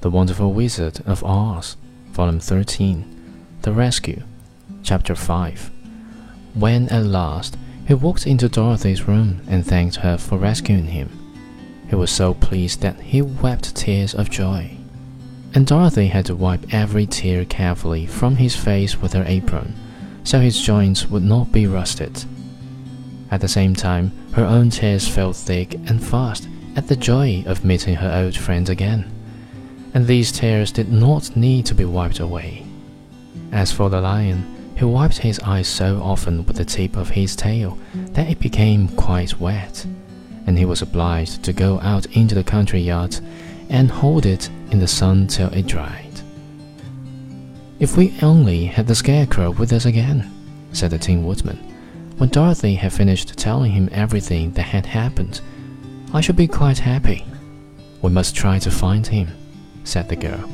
The Wonderful Wizard of Oz, Volume 13, The Rescue, Chapter 5. When at last he walked into Dorothy's room and thanked her for rescuing him, he was so pleased that he wept tears of joy. And Dorothy had to wipe every tear carefully from his face with her apron, so his joints would not be rusted. At the same time, her own tears fell thick and fast at the joy of meeting her old friend again and these tears did not need to be wiped away. As for the lion, he wiped his eyes so often with the tip of his tail that it became quite wet, and he was obliged to go out into the country yard and hold it in the sun till it dried. If we only had the scarecrow with us again, said the Tin Woodman, when Dorothy had finished telling him everything that had happened, I should be quite happy. We must try to find him said the girl.